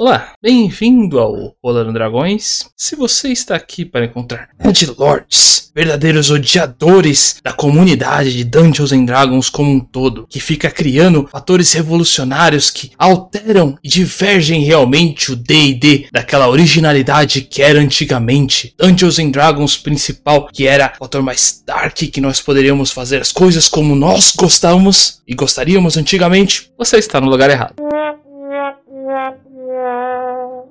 Olá, bem-vindo ao Rolando Dragões. Se você está aqui para encontrar Lords, verdadeiros odiadores da comunidade de Dungeons and Dragons como um todo, que fica criando fatores revolucionários que alteram e divergem realmente o D&D daquela originalidade que era antigamente. Dungeons and Dragons principal, que era o fator mais dark que nós poderíamos fazer as coisas como nós gostávamos e gostaríamos antigamente, você está no lugar errado.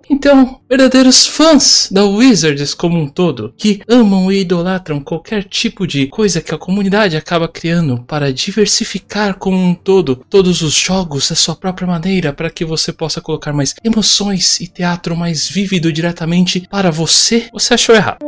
Então, verdadeiros fãs da Wizards como um todo, que amam e idolatram qualquer tipo de coisa que a comunidade acaba criando para diversificar como um todo todos os jogos da sua própria maneira, para que você possa colocar mais emoções e teatro mais vívido diretamente para você, você achou errado.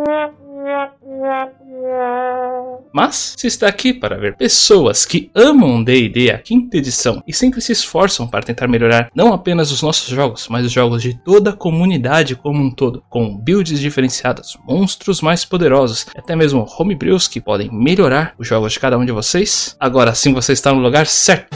Mas se está aqui para ver pessoas que amam D&D a quinta edição e sempre se esforçam para tentar melhorar não apenas os nossos jogos, mas os jogos de toda a comunidade como um todo, com builds diferenciadas, monstros mais poderosos, até mesmo homebrews que podem melhorar os jogos de cada um de vocês, agora sim você está no lugar certo.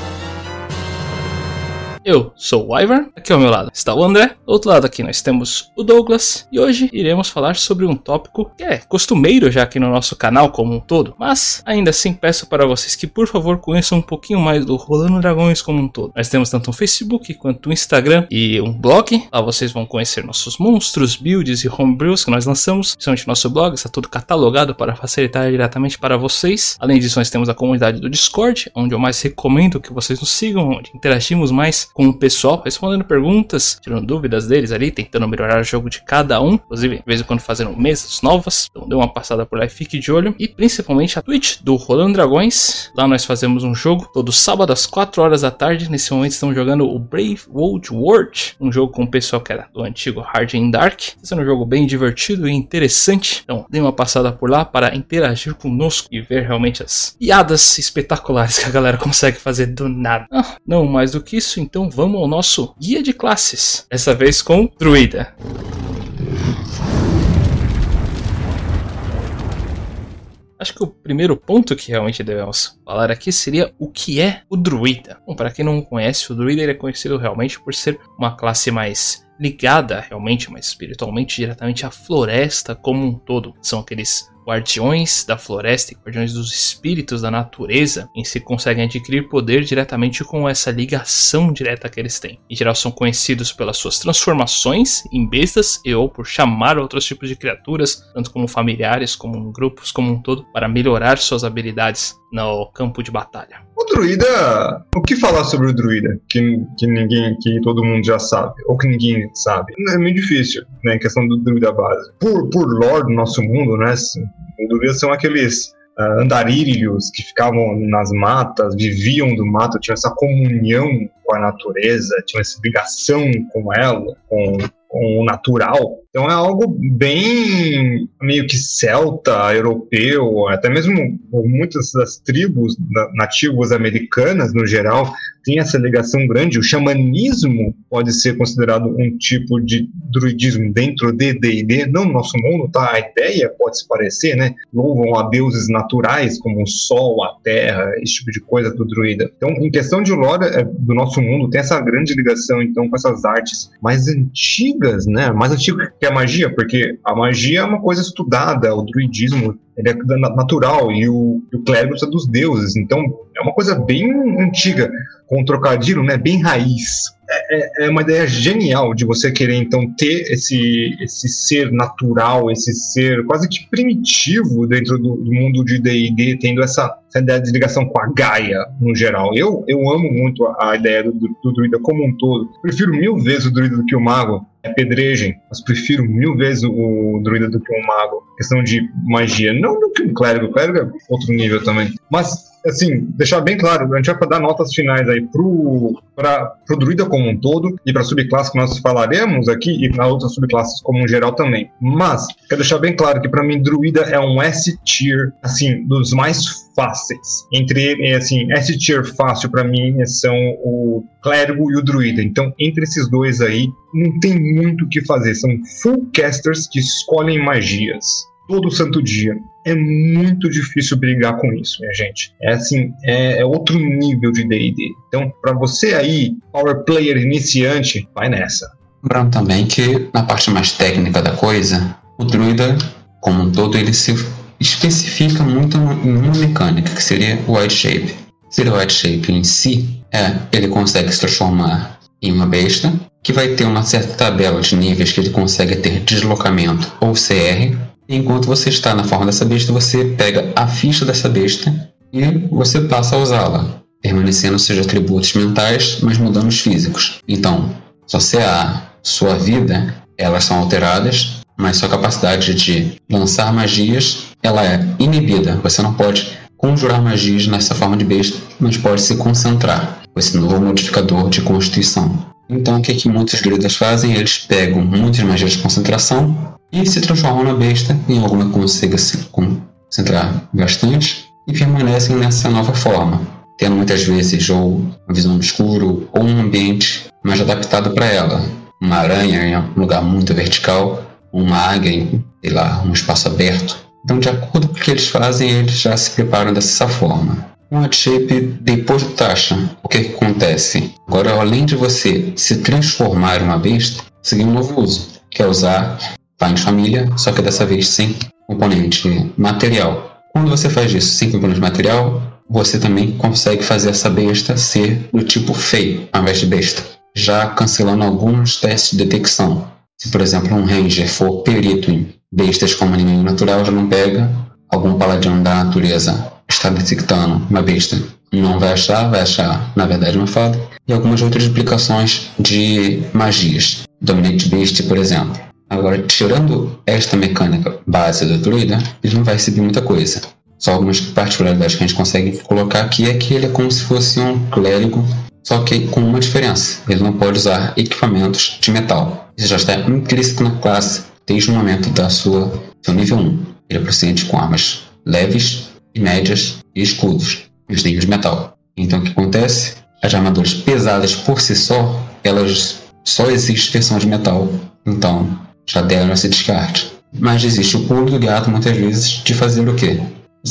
Eu sou o Ivar, aqui ao meu lado está o André, do outro lado aqui nós temos o Douglas e hoje iremos falar sobre um tópico que é costumeiro já aqui no nosso canal como um todo, mas ainda assim peço para vocês que por favor conheçam um pouquinho mais do Rolando Dragões como um todo. Nós temos tanto um Facebook quanto um Instagram e um blog, lá vocês vão conhecer nossos monstros, builds e homebrews que nós lançamos, principalmente nosso blog, está tudo catalogado para facilitar diretamente para vocês. Além disso, nós temos a comunidade do Discord, onde eu mais recomendo que vocês nos sigam, onde interagimos mais com o pessoal, respondendo perguntas, tirando dúvidas deles ali, tentando melhorar o jogo de cada um. Inclusive, de vez em quando fazendo mesas novas. Então dê uma passada por lá e fique de olho. E principalmente a Twitch do Rolando Dragões. Lá nós fazemos um jogo todo sábado às 4 horas da tarde. Nesse momento estamos jogando o Brave World World, um jogo com o pessoal que era do antigo Hard and Dark. Está sendo um jogo bem divertido e interessante. Então dê uma passada por lá para interagir conosco e ver realmente as piadas espetaculares que a galera consegue fazer do nada. Ah, não mais do que isso, então vamos ao nosso guia de classes. Dessa vez com Druida. Acho que o primeiro ponto que realmente devemos falar aqui seria o que é o druida. Bom, para quem não conhece, o druida é conhecido realmente por ser uma classe mais ligada realmente, mais espiritualmente diretamente à floresta como um todo. São aqueles guardiões da floresta e guardiões dos espíritos da natureza em si conseguem adquirir poder diretamente com essa ligação direta que eles têm. Em geral são conhecidos pelas suas transformações em bestas e ou por chamar outros tipos de criaturas, tanto como familiares como grupos como um todo, para melhorar suas habilidades no campo de batalha. O druida, o que falar sobre o druida que, que ninguém, que todo mundo já sabe ou que ninguém sabe? É muito difícil, né, em questão do druida base. Por por lore do nosso mundo, né, assim, druidas são aqueles uh, andarilhos que ficavam nas matas, viviam do mato, tinham essa comunhão com a natureza, tinham essa ligação com ela, com, com o natural. Então é algo bem meio que celta, europeu, até mesmo muitas das tribos nativas americanas, no geral, tem essa ligação grande. O xamanismo pode ser considerado um tipo de druidismo dentro de D&D, não no nosso mundo, tá? A ideia pode se parecer, né? Louvam a deuses naturais, como o sol, a terra, esse tipo de coisa do druida. Então, em questão de lore é, do nosso mundo, tem essa grande ligação, então, com essas artes mais antigas, né? Mais antigas que a magia, porque a magia é uma coisa estudada, o druidismo ele é natural e o, o clérigo é dos deuses, então é uma coisa bem antiga, com um trocadilho, né, bem raiz. É, é, é, uma ideia genial de você querer então ter esse, esse ser natural, esse ser quase que primitivo dentro do, do mundo de D&D, tendo essa, essa, ideia de ligação com a Gaia no geral. Eu, eu amo muito a, a ideia do, do, druida como um todo. Prefiro mil vezes o druida do que o mago. Pedregem, mas prefiro mil vezes o druida do que um mago. Questão de magia, não do que um clérigo. O clérigo é outro nível também. Mas assim, deixar bem claro, a gente vai dar notas finais aí pro, pra, pro druida como um todo e pra subclasse que nós falaremos aqui e na outras subclasses como um geral também. Mas, quero deixar bem claro que para mim druida é um S-tier, assim, dos mais fáceis. Entre, assim, S-tier fácil para mim são o clérigo e o druida. Então, entre esses dois aí, não tem muito o que fazer. São full casters que escolhem magias todo santo dia. É muito difícil brigar com isso, minha gente. É assim, é, é outro nível de D&D. Então, para você aí, power player iniciante, vai nessa. Lembrando também que na parte mais técnica da coisa, o druida, como um todo, ele se especifica muito em uma mecânica, que seria o White Shape. Seria o White Shape em si, é, ele consegue se transformar em uma besta, que vai ter uma certa tabela de níveis que ele consegue ter deslocamento ou CR. Enquanto você está na forma dessa besta, você pega a ficha dessa besta e você passa a usá-la, permanecendo seus atributos mentais, mas mudando os físicos. Então, sua CA, sua vida, elas são alteradas, mas sua capacidade de lançar magias, ela é inibida. Você não pode conjurar magias nessa forma de besta, mas pode se concentrar com esse novo modificador de constituição. Então, o que, que muitos druidas fazem? Eles pegam muitas magias de concentração e se transformam na besta, em alguma consiga se concentrar bastante, e permanecem nessa nova forma, tendo muitas vezes ou uma visão no escuro ou um ambiente mais adaptado para ela. Uma aranha em um lugar muito vertical, uma águia em, sei lá, um espaço aberto. Então, de acordo com o que eles fazem, eles já se preparam dessa forma. Com a shape depois do taxa, o que, que acontece? Agora, além de você se transformar em uma besta, seguir um novo uso, que é usar Find Família, só que dessa vez sem componente material. Quando você faz isso sem componente material, você também consegue fazer essa besta ser do tipo feio, ao invés de besta, já cancelando alguns testes de detecção. Se, por exemplo, um ranger for perito em bestas como inimigo natural, já não pega. Algum paladino da natureza está detectando uma besta, não vai achar, vai achar, na verdade, uma fada. E algumas outras implicações de magias. Dominate Beast, por exemplo. Agora, tirando esta mecânica base do druida, ele não vai receber muita coisa. Só algumas particularidades que a gente consegue colocar aqui é que ele é como se fosse um clérigo só que com uma diferença: ele não pode usar equipamentos de metal. Isso já está implícito na classe desde o momento da sua seu nível 1. Ele é proficiente com armas leves médias e escudos, os de metal. Então o que acontece? As armaduras pesadas por si só, elas só existe versão de metal. Então já deram esse descarte. Mas existe o pulo do gato muitas vezes de fazer o quê?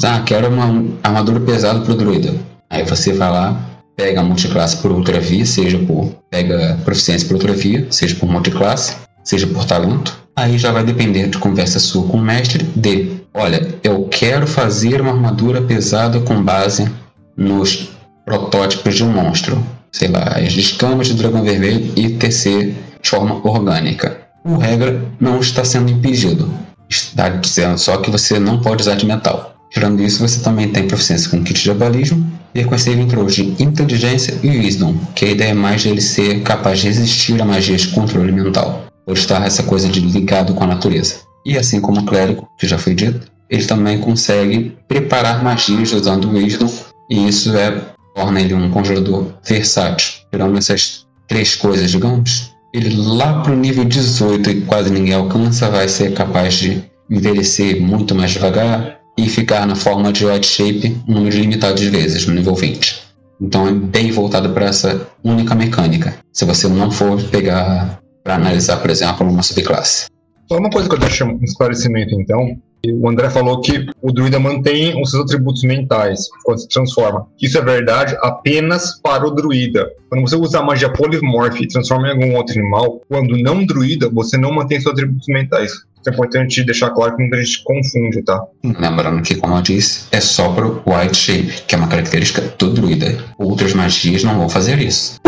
Ah, quero uma armadura pesada pro druida. Aí você vai lá, pega a multiclasse por outra via, seja por pega proficiência por outra via, seja por multiclasse, seja por talento. Aí já vai depender de conversa sua com o mestre de, olha, eu quero fazer uma armadura pesada com base nos protótipos de um monstro, sei lá, as escamas do dragão vermelho e tecer de forma orgânica. O regra não está sendo impedido, está dizendo só que você não pode usar de metal. Tirando isso, você também tem proficiência com kit de abalismo e com ele entrou de inteligência e wisdom, que a ideia é mais dele ser capaz de resistir a magias de controle mental, por estar essa coisa de ligado com a natureza. E assim como o clérigo, que já foi dito, ele também consegue preparar magias usando o wisdom, e isso é torna ele um conjurador versátil. Tirando essas três coisas, digamos, ele lá para o nível 18 e quase ninguém alcança, vai ser capaz de envelhecer muito mais devagar, e ficar na forma de white shape um número limitado de vezes, no nível 20. Então é bem voltado para essa única mecânica, se você não for pegar para analisar, por exemplo, uma subclasse. Só uma coisa que eu deixo um esclarecimento, então. O André falou que o druida mantém os seus atributos mentais quando se transforma. Isso é verdade apenas para o druida. Quando você usa a magia polymorph e transforma em algum outro animal, quando não druida, você não mantém seus atributos mentais. Isso é importante deixar claro que muita gente confunde, tá? Lembrando que, como eu disse, é só pro White Shape, que é uma característica do druida. Outras magias não vão fazer isso.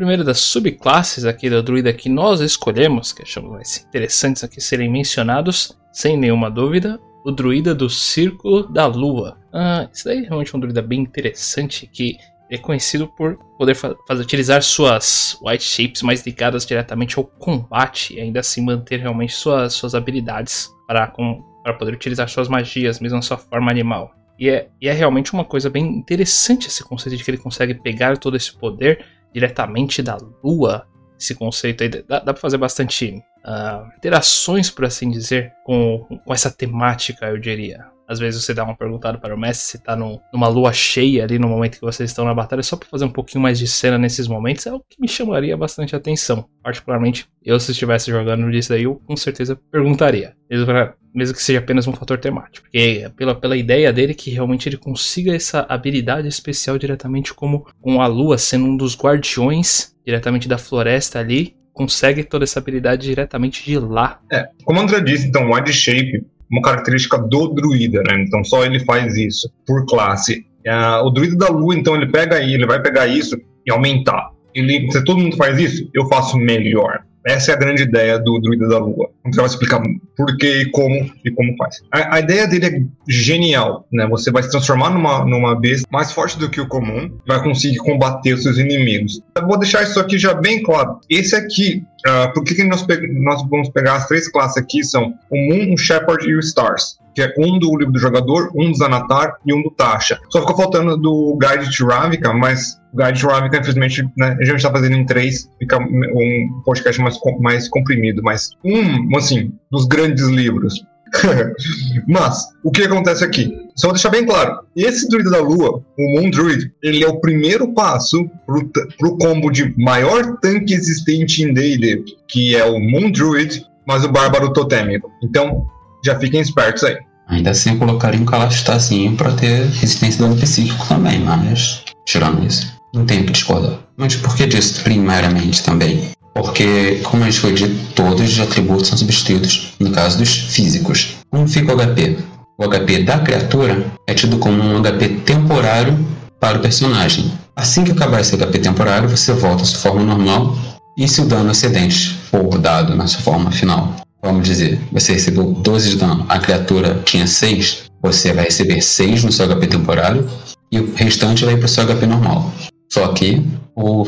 Primeiro das subclasses aqui do druida que nós escolhemos, que achamos mais interessantes aqui serem mencionados, sem nenhuma dúvida, o druida do Círculo da Lua. Ah, isso daí é realmente um druida bem interessante que é conhecido por poder fazer, utilizar suas white shapes mais ligadas diretamente ao combate e ainda assim manter realmente suas, suas habilidades para, com, para poder utilizar suas magias, mesmo na sua forma animal. E é, e é realmente uma coisa bem interessante esse conceito de que ele consegue pegar todo esse poder diretamente da lua. Esse conceito aí dá, dá para fazer bastante uh, interações, por assim dizer, com, com essa temática, eu diria. Às vezes você dá uma perguntada para o mestre se tá num, numa lua cheia ali no momento que vocês estão na batalha, só para fazer um pouquinho mais de cena nesses momentos, é o que me chamaria bastante atenção. Particularmente, eu se estivesse jogando disso daí, eu com certeza perguntaria. Mesmo, pra, mesmo que seja apenas um fator temático. Porque pela, pela ideia dele que realmente ele consiga essa habilidade especial diretamente como com a lua sendo um dos guardiões diretamente da floresta ali, consegue toda essa habilidade diretamente de lá. É, como o André disse, então, Wide Shape, uma característica do druida, né? Então só ele faz isso por classe. Uh, o druida da lua, então, ele pega aí, ele vai pegar isso e aumentar. Ele, se todo mundo faz isso, eu faço melhor. Essa é a grande ideia do Druida da Lua. Então vai explicar por que e como e como faz. A, a, ideia dele é genial, né? Você vai se transformar numa, numa besta mais forte do que o comum, vai conseguir combater os seus inimigos. Eu vou deixar isso aqui já bem claro. Esse aqui, uh, por que, que nós, nós vamos pegar as três classes aqui? São o Moon, o Shepard e o Stars que é um do livro do jogador, um do Zanatar e um do Tasha. Só ficou faltando do Guide to Ravnica, mas o Guide to Ravnica, infelizmente, né, a gente está fazendo em três, fica um podcast mais, mais comprimido, mas um, assim, dos grandes livros. Mas, o que acontece aqui? Só vou deixar bem claro: esse druida da lua, o Moon Druid, ele é o primeiro passo pro, pro combo de maior tanque existente em DD, que é o Moon Druid, mas o Bárbaro Totêmico. Então, já fiquem espertos aí. Ainda assim, colocaria um Calastazinho pra ter resistência do dano psíquico também, mas tirando isso, não tenho que discordar. Mas por que disso primariamente também? Porque, como a gente foi dito, todos os atributos são substituídos no caso dos físicos. Como fica o HP? O HP da criatura é tido como um HP temporário para o personagem. Assim que acabar esse HP temporário, você volta à sua forma normal e se o dano excedente for dado na sua forma final vamos dizer, você recebeu 12 de dano, a criatura tinha 6, você vai receber 6 no seu HP temporário e o restante vai para o seu HP normal. Só que, o...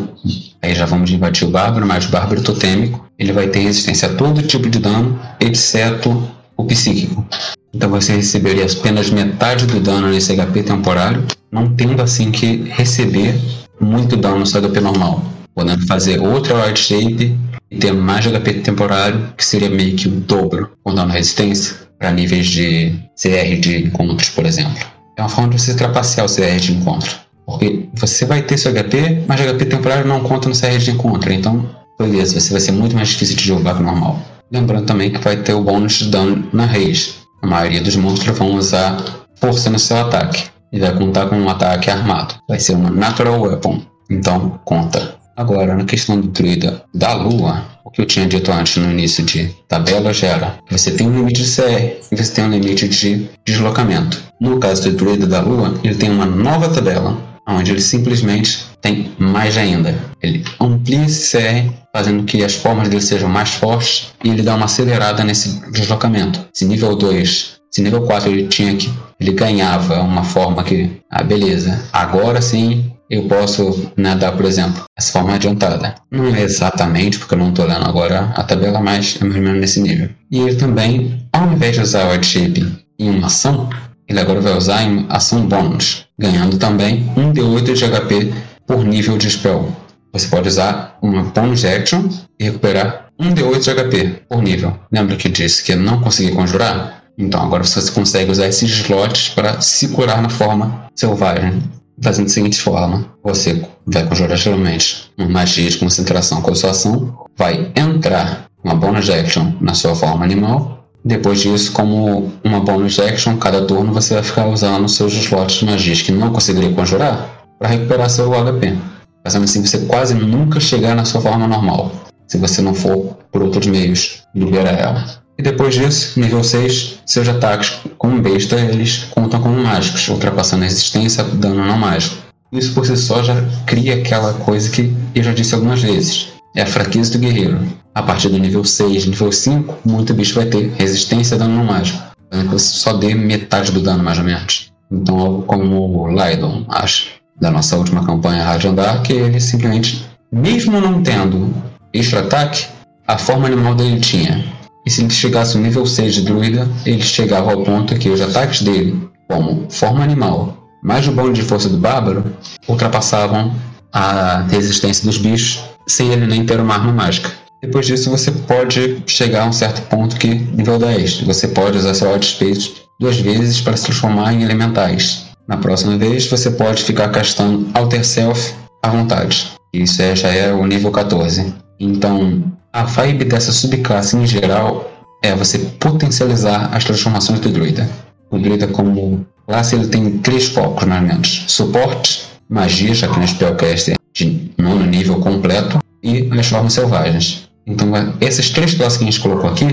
aí já vamos invadir o Bárbaro, mas o Bárbaro Totêmico ele vai ter resistência a todo tipo de dano, exceto o psíquico. Então você receberia apenas metade do dano nesse HP temporário, não tendo assim que receber muito dano no seu HP normal, podendo fazer outra Wild Shape ter mais HP temporário, que seria meio que o dobro com dano resistência, para níveis de CR de encontros, por exemplo. É uma forma de você trapacear o CR de encontro. Porque você vai ter seu HP, mas o HP temporário não conta no CR de encontro. Então, beleza, você vai ser muito mais difícil de jogar que normal. Lembrando também que vai ter o bônus de dano na rage. A maioria dos monstros vão usar força no seu ataque. E vai contar com um ataque armado. Vai ser uma Natural Weapon. Então, conta. Agora, na questão do druida da lua, o que eu tinha dito antes no início de tabela já era que você tem um limite de CR e você tem um limite de deslocamento. No caso do druida da lua, ele tem uma nova tabela, onde ele simplesmente tem mais ainda. Ele amplia esse CR, fazendo que as formas dele sejam mais fortes e ele dá uma acelerada nesse deslocamento. Se nível 2 se nível 4 ele tinha que. Ele ganhava uma forma que. Ah, beleza. Agora sim eu posso nadar, por exemplo, essa forma adiantada. Não é exatamente, porque eu não estou lendo agora a tabela, mas é mais ou menos nesse nível. E ele também, ao invés de usar o Odd Shape em uma ação, ele agora vai usar em ação bônus, ganhando também 1 D8 de HP por nível de spell. Você pode usar uma bonus action e recuperar 1 D8 de HP por nível. Lembra que disse que não conseguia conjurar? Então agora você consegue usar esses slots para se curar na forma selvagem fazendo da seguinte forma: você vai conjurar geralmente uma magia de concentração com a sua ação, vai entrar uma bonus action na sua forma animal. Depois disso, como uma bonus action, cada turno você vai ficar usando seus slots de magias que não conseguiria conjurar para recuperar seu HP. Fazendo assim, você quase nunca chegar na sua forma normal, se você não for por outros meios liberar ela. E depois disso, nível 6, seus ataques como besta eles contam como mágicos, ultrapassando a resistência dano não mágico. Isso por si só já cria aquela coisa que eu já disse algumas vezes. É a fraqueza do guerreiro. A partir do nível 6, nível 5, muito bicho vai ter resistência dano não mágico. Você só dê metade do dano mais ou menos. Então algo como o Lydon, acho, da nossa última campanha Radiant Dark, ele simplesmente, mesmo não tendo extra ataque, a forma animal dele tinha e se ele chegasse no nível 6 de druida, ele chegava ao ponto que os ataques dele, como forma animal, mais o bônus de força do bárbaro, ultrapassavam a resistência dos bichos sem ele nem ter uma arma mágica. Depois disso, você pode chegar a um certo ponto que, nível 10, você pode usar seu Wild Space duas vezes para se transformar em elementais. Na próxima vez, você pode ficar castando Alter Self à vontade. Isso é, já é o nível 14. Então, a vibe dessa subclasse em geral é você potencializar as transformações do druida. O druida como classe ele tem três focos, mais ou menos. Suporte, magia, já que no spellcaster de nono nível completo, e as formas selvagens. Então, essas três classes que a gente colocou aqui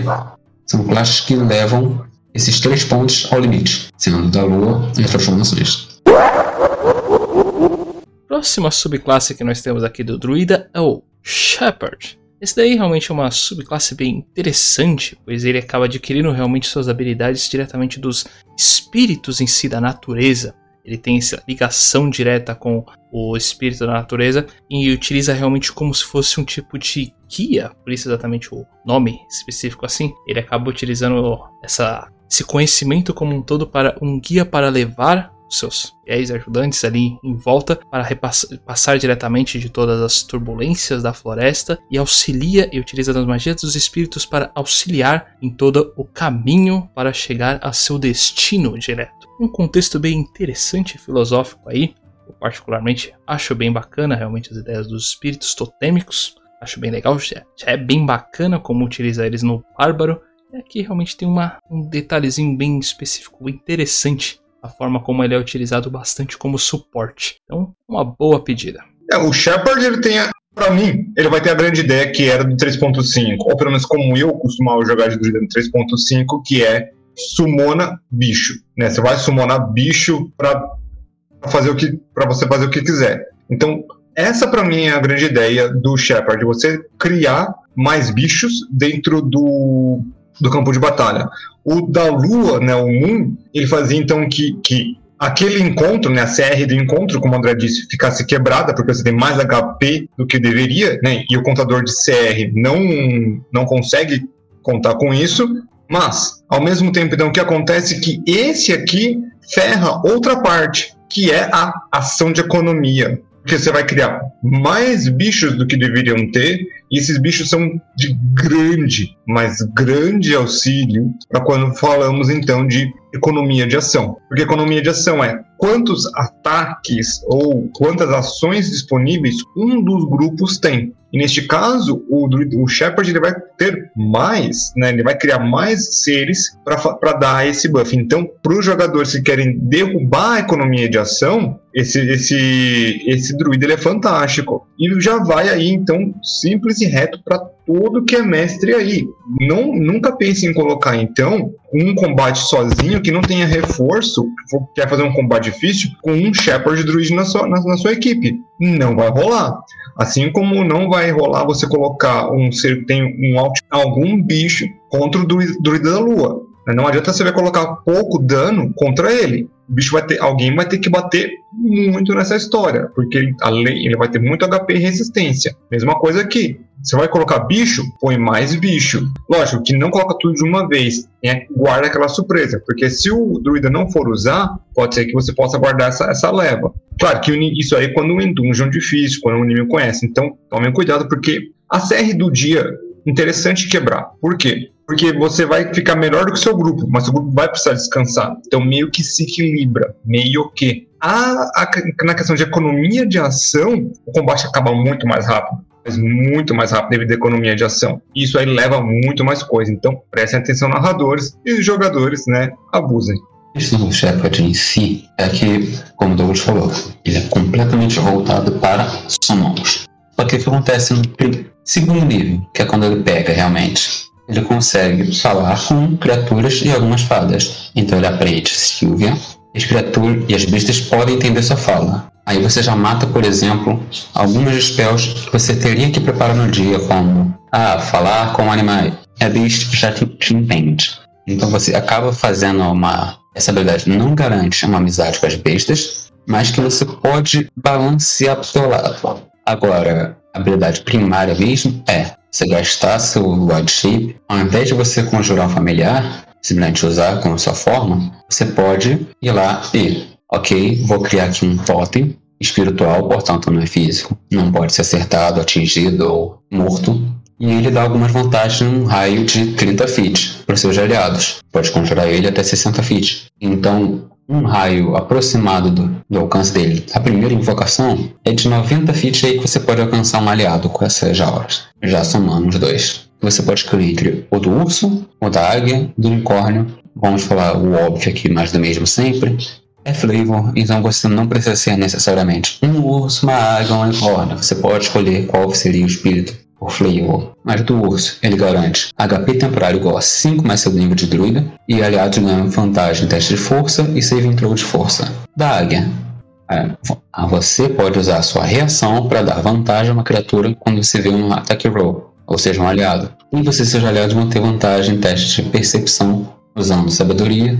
são classes que levam esses três pontos ao limite, sendo da lua e as transformações. Próxima subclasse que nós temos aqui do druida é o Shepherd. Esse daí realmente é uma subclasse bem interessante, pois ele acaba adquirindo realmente suas habilidades diretamente dos espíritos em si da natureza. Ele tem essa ligação direta com o espírito da natureza e utiliza realmente como se fosse um tipo de guia, por isso exatamente o nome específico assim. Ele acaba utilizando essa, esse conhecimento como um todo para um guia para levar seus fiéis ajudantes ali em volta para passar diretamente de todas as turbulências da floresta e auxilia e utiliza as magias dos espíritos para auxiliar em todo o caminho para chegar a seu destino direto. Um contexto bem interessante filosófico aí. Eu particularmente acho bem bacana realmente as ideias dos espíritos totêmicos. Acho bem legal, já, é bem bacana como utilizar eles no Bárbaro. E aqui realmente tem uma, um detalhezinho bem específico, interessante a forma como ele é utilizado bastante como suporte. Então, uma boa pedida. É, o Shepard ele tem a, Pra mim, ele vai ter a grande ideia que era do 3.5, ou pelo menos como eu costumava jogar de druida no 3.5, que é sumona bicho. Né? Você vai summonar bicho para fazer o que para você fazer o que quiser. Então, essa para mim é a grande ideia do Shepard, você criar mais bichos dentro do, do campo de batalha. O da Lua, né, o Moon, ele fazia então que, que aquele encontro, né, a CR do encontro, como o André disse, ficasse quebrada, porque você tem mais HP do que deveria, né, e o contador de CR não, não consegue contar com isso, mas, ao mesmo tempo, então, o que acontece é que esse aqui ferra outra parte, que é a ação de economia. Porque você vai criar mais bichos do que deveriam ter, e esses bichos são de grande, mas grande auxílio para quando falamos então de economia de ação. Porque economia de ação é quantos ataques ou quantas ações disponíveis um dos grupos tem. E neste caso, o, o Shepard ele vai ter mais, né, ele vai criar mais seres para dar esse buff. Então, para os jogadores que querem derrubar a economia de ação, esse, esse, esse druida ele é fantástico. E já vai aí, então, simples e reto para todo que é mestre aí. Não, nunca pense em colocar, então, um combate sozinho que não tenha reforço, quer fazer um combate difícil, com um Shepard Druid na sua, na, na sua equipe. Não vai rolar. Assim como não vai rolar você colocar um ser tem um algum bicho contra o druida da lua. Não adianta você vai colocar pouco dano contra ele. O bicho vai ter, alguém vai ter que bater muito nessa história, porque além, ele vai ter muito HP e resistência. Mesma coisa aqui. Você vai colocar bicho, põe mais bicho. Lógico que não coloca tudo de uma vez, né? guarda aquela surpresa, porque se o druida não for usar, pode ser que você possa guardar essa, essa leva. Claro que isso aí quando em dungeon difícil, quando o inimigo conhece. Então, tomem cuidado, porque a CR do dia, interessante quebrar. Por quê? Porque você vai ficar melhor do que o seu grupo, mas o grupo vai precisar descansar. Então, meio que se equilibra, meio que. A, a, na questão de economia de ação, o combate acaba muito mais rápido mas muito mais rápido devido à economia de ação. Isso aí leva muito mais coisa. Então, prestem atenção, narradores e jogadores, né? Abusem. Questão do Shepard em si é que, como o Douglas falou, ele é completamente voltado para summons. Só que o que acontece no segundo nível, que é quando ele pega realmente ele consegue falar com criaturas e algumas fadas. Então ele aprende Silvia, as criaturas e as bestas podem entender sua fala. Aí você já mata, por exemplo, algumas spells que você teria que preparar no dia, como ah, falar com animais. A beast já te, te entende. Então você acaba fazendo uma. Essa habilidade não garante uma amizade com as bestas, mas que você pode balancear pro seu lado. Agora, a habilidade primária mesmo é você gastar seu Shape, ao invés de você conjurar um familiar, simplesmente usar como sua forma, você pode ir lá e, ok, vou criar aqui um totem espiritual, portanto não é físico, não pode ser acertado, atingido ou morto. E ele dá algumas vantagens num raio de 30 feet para os seus aliados. Pode conjurar ele até 60 feet. Então, um raio aproximado do, do, alcance dele. A primeira invocação é de 90 feet aí que você pode alcançar um aliado com essas auras, já somando os dois. Você pode escolher entre o do urso, o da águia, do unicórnio. Vamos falar o óbvio aqui, mais do mesmo sempre. é flavor, então você não precisa ser necessariamente um urso, uma águia ou um unicórnio. Você pode escolher qual seria o espírito por flavor. Mas do urso, ele garante HP temporário igual a 5 mais seu nível de druida, e aliados ganham vantagem em teste de força e save throw de força. Da águia, é, você pode usar sua reação para dar vantagem a uma criatura quando você vê um ataque roll, ou seja, um aliado. E você e seus aliados vão ter vantagem em testes de percepção usando sabedoria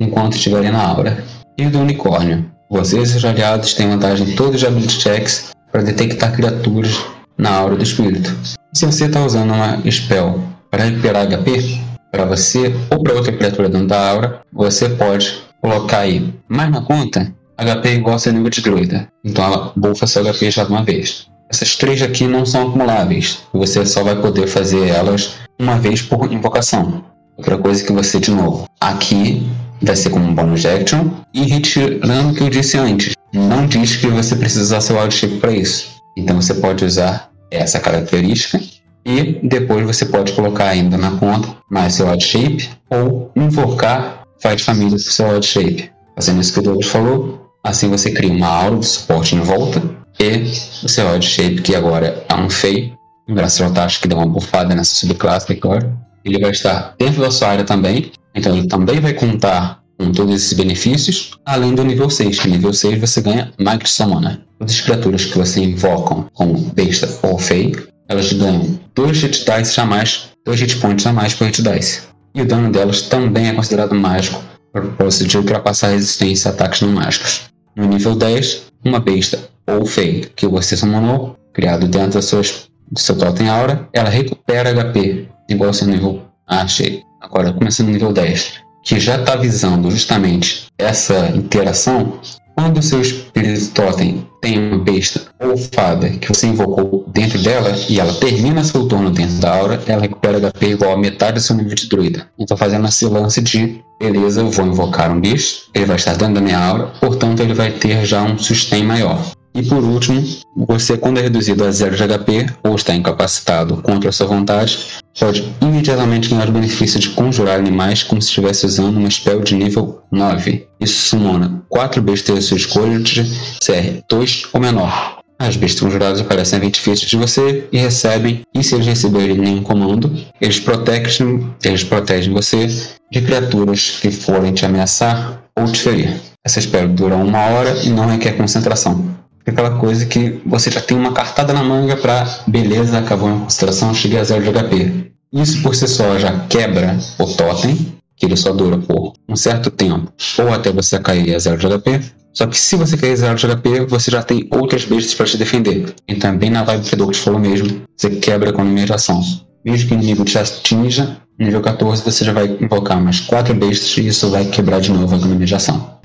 enquanto estiverem na aura. E do unicórnio, você e seus aliados têm vantagem em todos os ability checks para detectar criaturas na aura do espírito. Se você está usando uma spell para recuperar HP para você ou para outra criatura dentro da aura, você pode colocar aí mais na conta HP igual a seu nível de druida. Então ela bufa seu HP já de uma vez. Essas três aqui não são acumuláveis. Você só vai poder fazer elas uma vez por invocação. Outra coisa que você, de novo, aqui vai ser como um bonus action. E retirando o que eu disse antes, não diz que você precisa usar seu shape para isso. Então você pode usar essa característica e depois você pode colocar ainda na conta mais seu wild shape ou invocar faz família com seu wild shape. Fazendo isso que o Douglas falou, assim você cria uma aura de suporte em volta e o seu wild shape que agora é um feio, um braço acho que dá uma bufada nessa subclasse agora. Ele vai estar dentro da sua área também, então ele também vai contar com todos esses benefícios, além do nível 6, que nível 6 você ganha Magic Summoner. Todas as criaturas que você invocam como besta ou feio, elas ganham 2 hit dice a mais, 2 hit points a mais por hit dice. E o dano delas também é considerado mágico, propósito de ultrapassar resistência a ataques não mágicos. No nível 10, uma besta ou feio que você summonou, criado dentro das suas, do seu totem aura, ela recupera HP, igual ao seu nível. Ah, achei. Agora, começando no nível 10 que já está visando justamente essa interação, quando o seu espírito totem tem uma besta ou fada que você invocou dentro dela e ela termina seu turno dentro da aura, ela recupera HP igual a metade do seu nível de druida. Então fazendo esse lance de beleza, eu vou invocar um bicho, ele vai estar dentro da minha aura, portanto ele vai ter já um sustain maior. E por último, você quando é reduzido a 0 de HP ou está incapacitado contra a sua vontade, pode imediatamente ganhar o benefício de conjurar animais como se estivesse usando uma spell de nível 9. Isso sumona 4 bestas da sua escolha de CR 2 ou menor. As bestas conjuradas aparecem a 20 feet de você e recebem, e se eles receberem nenhum comando, eles protegem, eles protegem você de criaturas que forem te ameaçar ou te ferir. Essa spell dura uma hora e não requer concentração aquela coisa que você já tem uma cartada na manga para beleza, acabou a concentração, cheguei a zero de HP. Isso por si só já quebra o totem, que ele só dura por um certo tempo, ou até você cair a zero de HP. Só que se você cair a zero de HP, você já tem outras bestas para te defender. Então bem na vibe que o Douglas falou mesmo, você quebra com a numeração. Mesmo que o inimigo te atinja, nível 14 você já vai invocar mais 4 bestas e isso vai quebrar de novo a numeração.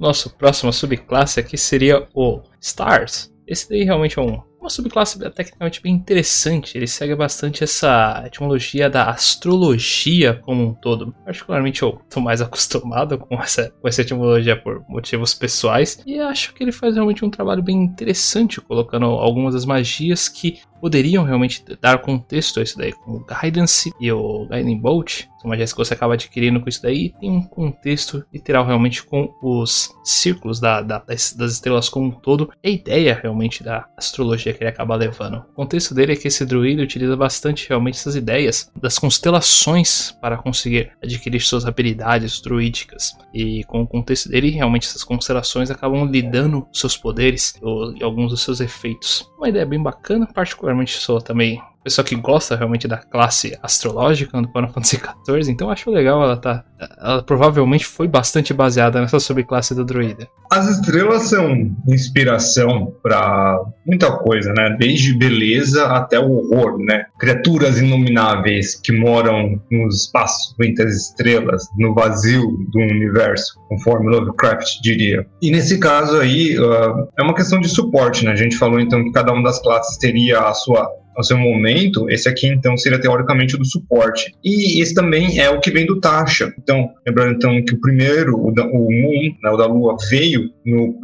Nosso próximo subclasse aqui seria o Stars. Esse daí realmente é um, uma subclasse tecnicamente bem interessante. Ele segue bastante essa etimologia da astrologia como um todo. Particularmente eu estou mais acostumado com essa, com essa etimologia por motivos pessoais. E acho que ele faz realmente um trabalho bem interessante, colocando algumas das magias que poderiam realmente dar contexto a isso daí, como o Guidance e o Guiding Bolt, são magias que você acaba adquirindo com isso daí, tem um contexto literal realmente com os círculos da, da, das, das, estrelas como um todo, e a ideia realmente da astrologia que ele acaba levando. O contexto dele é que esse druida utiliza bastante realmente essas ideias das constelações para conseguir adquirir suas habilidades druídicas, e com o contexto dele, realmente essas constelações acabam lidando seus poderes e alguns dos seus efeitos. Uma ideia bem bacana, particularmente particularmente sou também pessoa que gosta realmente da classe astrológica do Final Fantasy XIV, então acho legal ela tá. Ela provavelmente foi bastante baseada nessa subclasse do druida. As estrelas são inspiração para muita coisa, né? Desde beleza até o horror, né? Criaturas inomináveis que moram no espaço entre as estrelas, no vazio do universo, conforme Lovecraft diria. E nesse caso aí, uh, é uma questão de suporte, né? A gente falou então que cada uma das classes teria a sua ao seu momento, esse aqui então seria teoricamente o do suporte. E esse também é o que vem do Tasha. Então, lembrando então que o primeiro, o, da, o Moon, né, o da Lua, veio no,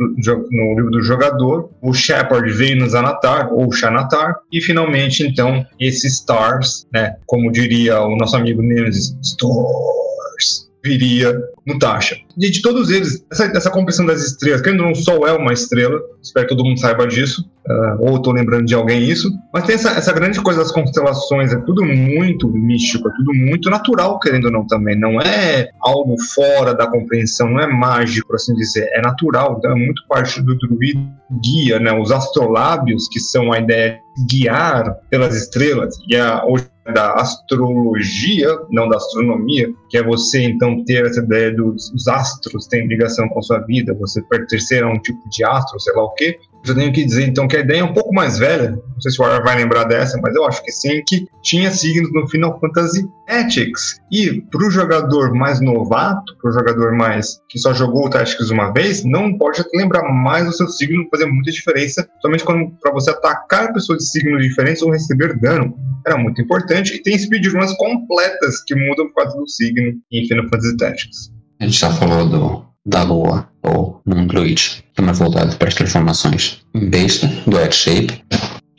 no livro do jogador, o Shepard veio no Zanatar, ou Xanatar, e finalmente então esse Stars, né, como diria o nosso amigo Nemesis, Stars, viria no Tasha. De, de todos eles, essa, essa compreensão das estrelas, que não Sol é uma estrela, espero que todo mundo saiba disso, uh, ou estou lembrando de alguém isso, mas tem essa, essa grande coisa das constelações, é tudo muito místico, é tudo muito natural, querendo ou não também, não é algo fora da compreensão, não é mágico, assim dizer, é natural, então é muito parte do druida guia, né, os astrolábios, que são a ideia de guiar pelas estrelas, e a, da astrologia, não da astronomia, que é você então ter essa ideia dos astros têm ligação com sua vida, você pertencer a um tipo de astro, sei lá o quê, eu tenho que dizer então que a ideia é um pouco mais velha, não sei se o Warner vai lembrar dessa, mas eu acho que sim, que tinha signos no Final Fantasy Tactics. E para o jogador mais novato, para o jogador mais que só jogou o Tactics uma vez, não pode lembrar mais do seu signo, fazer muita diferença, somente para você atacar pessoas de signos diferentes ou receber dano. Era muito importante e tem speedruns completas que mudam por causa do signo em Final Fantasy Tactics. A gente já falou do da Lua ou num Druid, que é mais voltado para as transformações em besta, do Head Shape.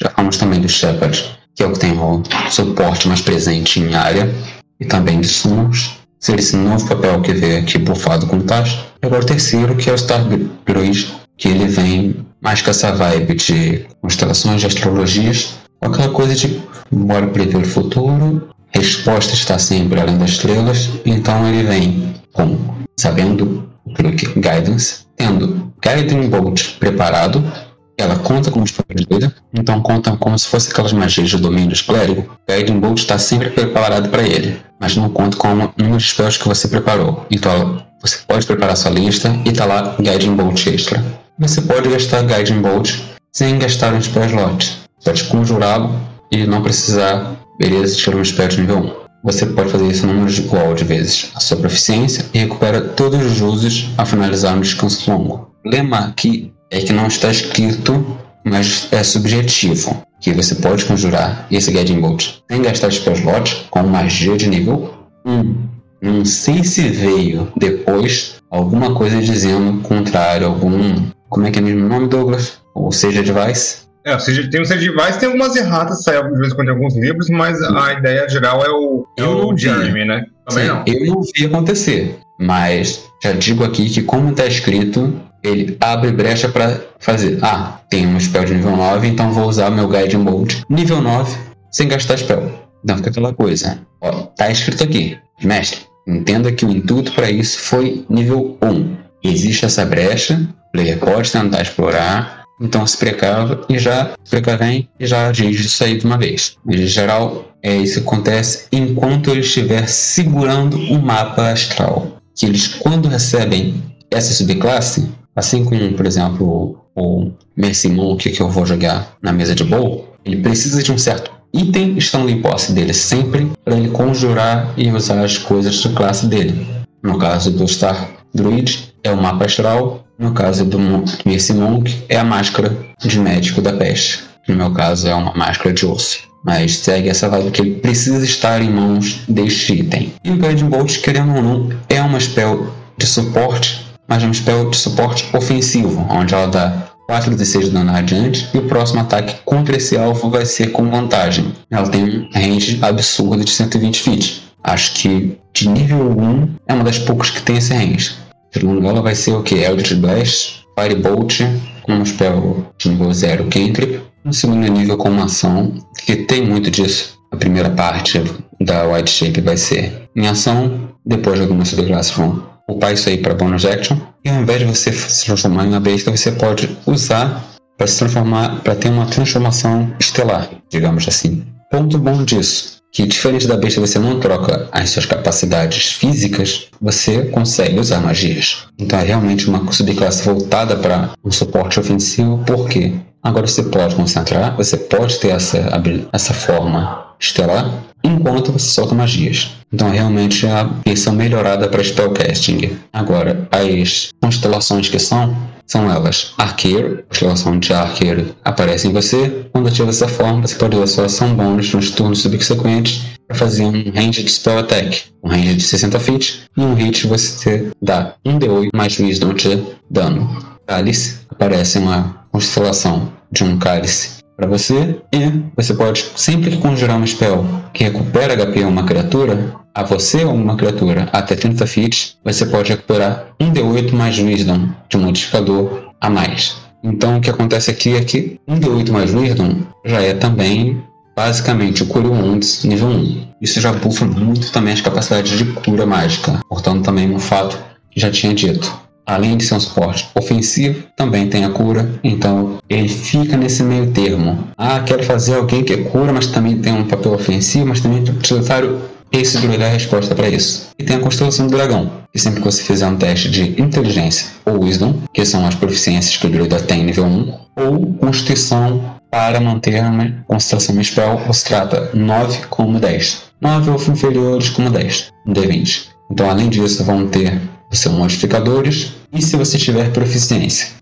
Já falamos também do Shepard, que é o que tem o suporte mais presente em área, e também de Summons, ser esse novo papel que veio aqui bufado com taxa. E agora o terceiro, que é o Star Druid, que ele vem mais com essa vibe de constelações, de astrologias, aquela coisa de bora prever o futuro, resposta está sempre além das estrelas, então ele vem com sabendo clique Guidance, tendo Guiding Bolt preparado, ela conta como disponibilidade, então conta como se fosse aquelas magias de domínio dos clérigo. Guiding Bolt está sempre preparado para ele, mas não conta com o número de spells que você preparou. Então você pode preparar sua lista e tá lá Guiding Bolt extra. Você pode gastar Guiding Bolt sem gastar um spell slot. Pode conjurá-lo e não precisar, beleza, tirar um de nível 1. Você pode fazer isso número igual de vezes a sua proficiência e recupera todos os usos ao finalizar um descanso longo. O problema aqui é que não está escrito, mas é subjetivo, que você pode conjurar esse Guiding Bolt sem gastar spell slot com magia de nível 1. Não sei se veio depois alguma coisa dizendo contrário, algum. Como é que é mesmo o nome, Douglas? Ou seja, device? É, seja, tem o Sedivais, tem algumas erratas, sai de vez em quando em alguns livros, mas a ideia geral é o, é o Jeremy, né? Também Sim, não. Eu não vi acontecer, mas já digo aqui que como está escrito, ele abre brecha para fazer. Ah, tem um spell de nível 9, então vou usar meu Guide Mode nível 9 sem gastar spell. Então fica aquela coisa. Ó, tá escrito aqui, mestre. Entenda que o intuito para isso foi nível 1. Existe essa brecha, o player pode tentar explorar, então se precava e já precavem e já atinge isso aí de uma vez. Em geral, é isso que acontece enquanto ele estiver segurando o mapa astral. Que eles, quando recebem essa subclasse, assim como, por exemplo, o Mercy Monk que eu vou jogar na mesa de bowl, ele precisa de um certo item estando em posse dele sempre para ele conjurar e usar as coisas da classe dele. No caso do Star Druid, é o mapa astral no caso do Mercy Monk, é a máscara de médico da peste. No meu caso, é uma máscara de osso. Mas segue essa vibe que ele precisa estar em mãos deste item. E o Guiding Bolt, querendo ou não, é uma spell de suporte, mas é uma spell de suporte ofensivo, onde ela dá 4 de 6 de dano adiante e o próximo ataque contra esse alvo vai ser com vantagem. Ela tem um range absurdo de 120 feet. Acho que de nível 1 é uma das poucas que tem esse range. Segundo ela vai ser o que? Eldritch Blast, Firebolt, com um spell de nível 0 Cantrip. No segundo nível com uma ação, que tem muito disso. A primeira parte da White Shape vai ser em ação, depois algumas subclasses vão upar isso aí para bonus action. E ao invés de você se transformar em uma besta, você pode usar para se transformar, para ter uma transformação estelar, digamos assim. Ponto bom disso que diferente da besta você não troca as suas capacidades físicas, você consegue usar magias. Então é realmente uma subclasse voltada para um suporte ofensivo, porque agora você pode concentrar, você pode ter essa, essa forma estelar, enquanto você solta magias. Então, realmente é a versão melhorada para spellcasting. Agora, as constelações que são, são elas Arqueiro, constelação de Arqueiro aparece em você. Quando ativa essa forma, você pode usar sua ação bônus nos turnos subsequentes para fazer um range de spell attack, um range de 60 feet, e um hit você dá 1d8 mais wisdom de dano. Cálice aparece uma constelação de um cálice para você e você pode, sempre que conjurar um spell que recupera HP a uma criatura, a você ou uma criatura até 30 feet, você pode recuperar um D8 mais Wisdom de modificador a mais. Então o que acontece aqui é que um D8 mais Wisdom já é também basicamente o Cure Wounds nível 1. Isso já buffa muito também as capacidades de cura mágica, portanto também um fato que já tinha dito além de ser um suporte ofensivo, também tem a cura. Então ele fica nesse meio termo. Ah, quero fazer alguém que cura, mas também tem um papel ofensivo, mas também é necessário esse druida é a resposta para isso. E tem a constelação do dragão, que sempre que você fizer um teste de inteligência ou wisdom, que são as proficiências que o druida tem nível 1, ou constituição para manter uma constelação spell, você trata 9 como 10. 9 ou inferiores como 10, um D20. Então, além disso, vão ter são modificadores e se você tiver proficiência.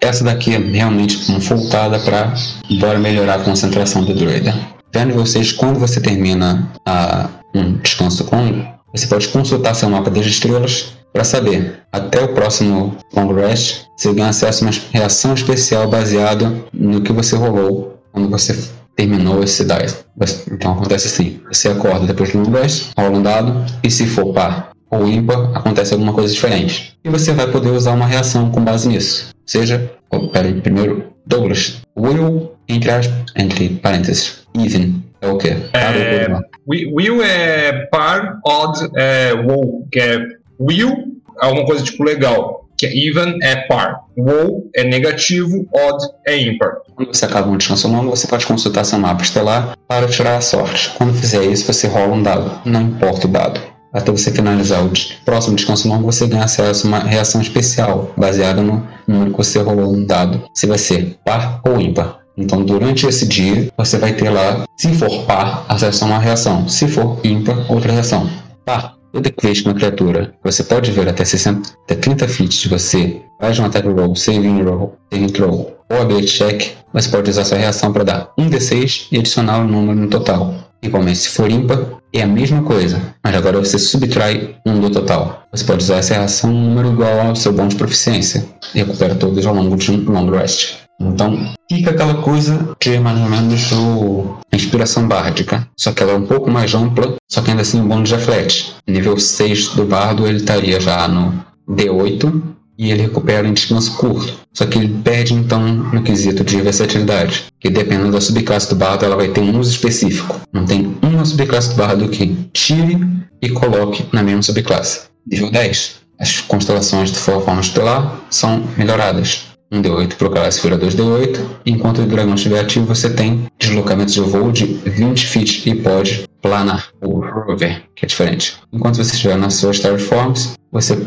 Essa daqui é realmente voltada para bora melhorar a concentração do druida. Vendo vocês, quando você termina a, um descanso longo, você pode consultar seu mapa das estrelas para saber, até o próximo long rest, você ganha acesso a uma reação especial baseada no que você rolou quando você terminou esse dice. Então acontece assim: você acorda depois do long rest, rola um dado, e se for par ou ímpar, acontece alguma coisa diferente. E você vai poder usar uma reação com base nisso. Seja, oh, peraí, primeiro, Douglas, will, entre, as, entre parênteses, even, é o quê? É, will é par, odd é wow, que é will, é alguma coisa tipo legal, que é even é par, wow é negativo, odd é ímpar. Quando você acaba um descanso longo, você pode consultar seu mapa estelar para tirar a sorte. Quando fizer isso, você rola um dado, não importa o dado até você finalizar o próximo descanso longo, você ganha acesso a uma reação especial, baseada no número que você rolou um dado, se vai ser par ou ímpar. Então, durante esse dia, você vai ter lá, se for par, acesso a uma reação, se for ímpar, outra reação. Par, toda vez que uma criatura, você pode ver até, 60, até 30 feet de você, faz um attack roll, saving roll, saving throw ou ability check, você pode usar sua reação para dar um D6 e adicionar o um número no total. Igualmente, se for ímpar, é a mesma coisa, mas agora você subtrai um do total. Você pode usar essa reação um número igual ao seu bônus de proficiência e recupera todos ao longo de um long rest. Então, fica aquela coisa de mais ou menos o inspiração bárdica, só que ela é um pouco mais ampla, só que ainda assim o bônus reflete. Nível 6 do bardo ele estaria já no D8, e ele recupera em descanso curto. Só que ele perde então no quesito de versatilidade, que dependendo da subclasse do bardo, ela vai ter um uso específico. Não tem uma subclasse do bardo que tire e coloque na mesma subclasse. Nível 10. As constelações de forma estelar são melhoradas. 1 D8 para o classe vira 2D8. Enquanto o dragão estiver ativo, você tem deslocamentos de voo de 20 feet e pode planar, ou rover, que é diferente. Enquanto você estiver nas suas Terraforms, você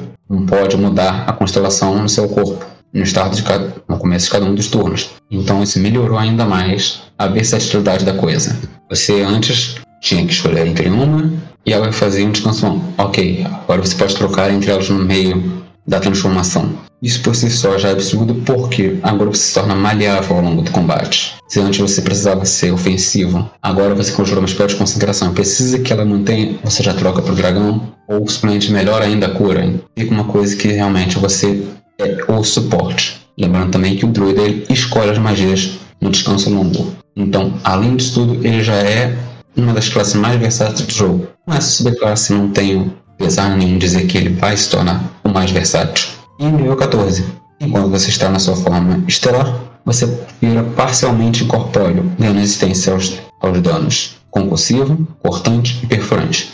pode mudar a constelação no seu corpo, no de cada, no começo de cada um dos turnos. Então isso melhorou ainda mais a versatilidade da coisa. Você antes tinha que escolher entre uma e ela fazia um descanso. Ok, agora você pode trocar entre elas no meio da transformação. Isso por si só já é absurdo porque agora você se torna maleável ao longo do combate. Se antes você precisava ser ofensivo, agora você conjura uma spell de concentração. Precisa que ela mantenha, você já troca pro dragão, ou simplesmente melhor ainda a cura. Fica uma coisa que realmente você é o suporte. Lembrando também que o druida ele escolhe as magias no descanso longo. Então, além disso tudo, ele já é uma das classes mais versáteis do jogo. Essa subclasse não tem pesar nenhum dizer que ele vai se tornar o mais versátil. E nível 14, enquanto você está na sua forma estelar, você vira parcialmente incorpóreo, dando resistência aos, aos danos concussivo, cortante e perfurante.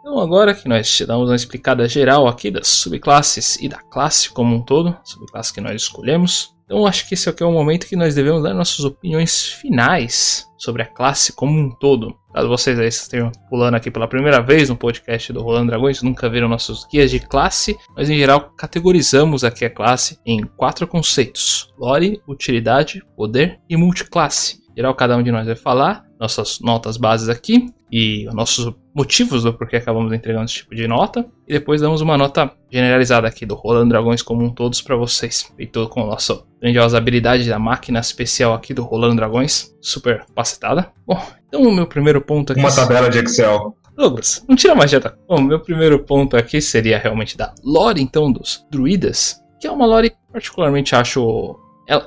Então agora que nós te damos uma explicada geral aqui das subclasses e da classe como um todo, subclasse que nós escolhemos, então acho que esse aqui é o momento que nós devemos dar nossas opiniões finais sobre a classe como um todo. Caso vocês aí estejam pulando aqui pela primeira vez no podcast do Rolando Dragões, nunca viram nossos guias de classe, nós em geral categorizamos aqui a classe em quatro conceitos: lore, utilidade, poder e multiclasse. Em geral, cada um de nós vai falar nossas notas bases aqui e nossos motivos do porquê acabamos entregando esse tipo de nota. E depois damos uma nota generalizada aqui do Rolando Dragões como um todos para vocês. Feito com a nossa grandiosa habilidade da máquina especial aqui do Rolando Dragões, super facetada. Bom, então o meu primeiro ponto aqui... Uma tabela de Excel. Douglas, não tira mais tá? Bom, meu primeiro ponto aqui seria realmente da lore, então, dos druidas, que é uma lore que particularmente acho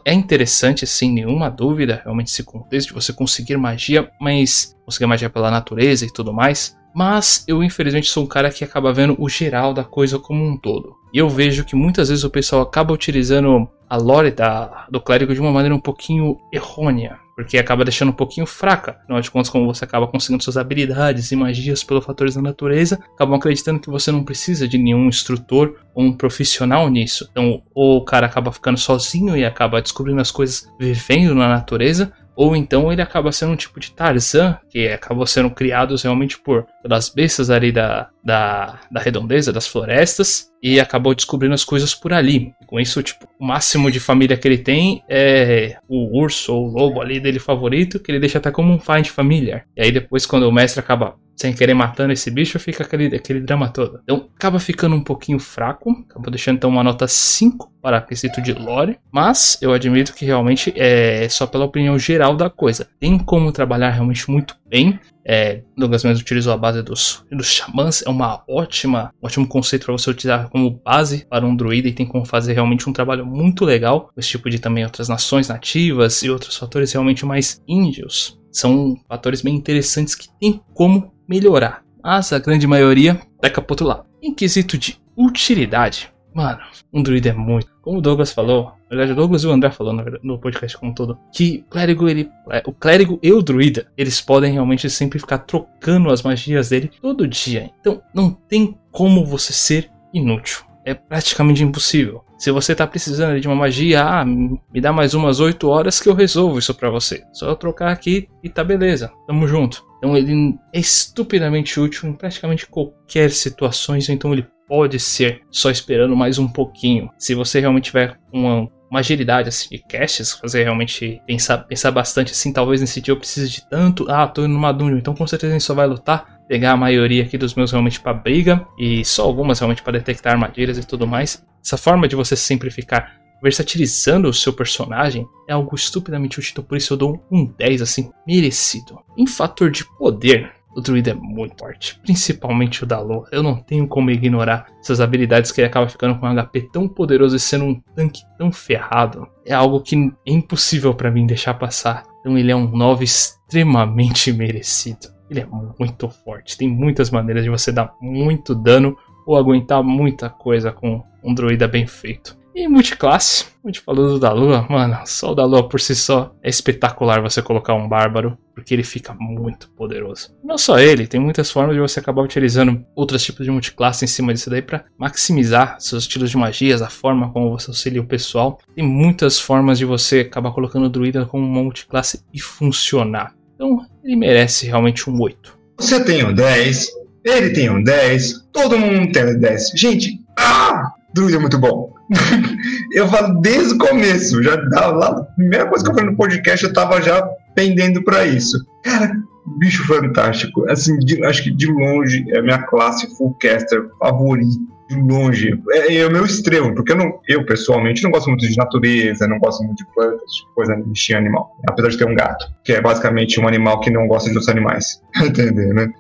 é interessante sem nenhuma dúvida, realmente esse contexto de você conseguir magia, mas conseguir magia pela natureza e tudo mais. Mas eu infelizmente sou um cara que acaba vendo o geral da coisa como um todo. E eu vejo que muitas vezes o pessoal acaba utilizando a lore da, do clérigo de uma maneira um pouquinho errônea. Porque acaba deixando um pouquinho fraca. Afinal de contas, como você acaba conseguindo suas habilidades e magias pelos fatores da natureza, acabam acreditando que você não precisa de nenhum instrutor ou um profissional nisso. Então, ou o cara acaba ficando sozinho e acaba descobrindo as coisas vivendo na natureza, ou então ele acaba sendo um tipo de Tarzan, que acabou sendo criados realmente por pelas bestas ali da, da, da redondeza, das florestas, e acabou descobrindo as coisas por ali. Com isso, tipo, o máximo de família que ele tem é o urso ou o lobo ali dele favorito, que ele deixa até como um find familiar. E aí depois, quando o mestre acaba sem querer matando esse bicho, fica aquele, aquele drama todo. Então acaba ficando um pouquinho fraco, acaba deixando então uma nota 5 para quesito de lore, mas eu admito que realmente é só pela opinião geral da coisa. Tem como trabalhar realmente muito bem. É, Douglas mesmo utilizou a base dos, dos xamãs, é uma ótima, ótimo conceito para você utilizar como base para um druida e tem como fazer realmente um trabalho muito legal, esse tipo de também outras nações nativas e outros fatores realmente mais índios. São fatores bem interessantes que tem como melhorar, mas a grande maioria peca pro outro lado. Em quesito de utilidade, mano, um druida é muito. Como o Douglas falou, na verdade o Douglas e o André falou no podcast como um todo, que clérigo, ele, é, o clérigo e o druida, eles podem realmente sempre ficar trocando as magias dele todo dia. Então não tem como você ser inútil. É praticamente impossível. Se você tá precisando de uma magia, ah, me dá mais umas 8 horas que eu resolvo isso para você. Só trocar aqui e tá beleza. Tamo junto. Então ele é estupidamente útil em praticamente qualquer situação, então ele pode ser só esperando mais um pouquinho. Se você realmente tiver uma, uma agilidade assim, de caches, fazer realmente pensar, pensar bastante assim, talvez nesse dia eu precise de tanto, ah, tô indo numa dungeon, então com certeza a gente só vai lutar, pegar a maioria aqui dos meus realmente para briga e só algumas realmente para detectar armadilhas e tudo mais. Essa forma de você sempre ficar versatilizando o seu personagem é algo estupidamente útil, então por isso eu dou um 10 assim, merecido. Em fator de poder, o druida é muito forte, principalmente o da Lua. Eu não tenho como ignorar essas habilidades que ele acaba ficando com um HP tão poderoso e sendo um tanque tão ferrado. É algo que é impossível para mim deixar passar. Então ele é um 9 extremamente merecido. Ele é muito forte, tem muitas maneiras de você dar muito dano ou aguentar muita coisa com um druida bem feito. E multiclasse, a gente falou do da Lua, mano, só o da Lua por si só é espetacular você colocar um bárbaro, porque ele fica muito poderoso. Não só ele, tem muitas formas de você acabar utilizando outros tipos de multiclasse em cima disso daí para maximizar seus estilos de magias, a forma como você auxilia o pessoal. Tem muitas formas de você acabar colocando o druida como uma multiclasse e funcionar. Então, ele merece realmente um 8. Você tem um 10, ele tem um 10, todo mundo tem um 10. Gente, ah! Druida é muito bom. eu falo desde o começo, já dava lá, a primeira coisa que eu falei no podcast, eu tava já pendendo para isso. Cara, bicho fantástico. Assim, de, acho que de longe é a minha classe fullcaster favorita. De longe. É, é, o meu extremo, porque eu, não, eu pessoalmente não gosto muito de natureza, não gosto muito de plantas, de coisa de animal. Apesar de ter um gato, que é basicamente um animal que não gosta de outros animais. Entendeu, né?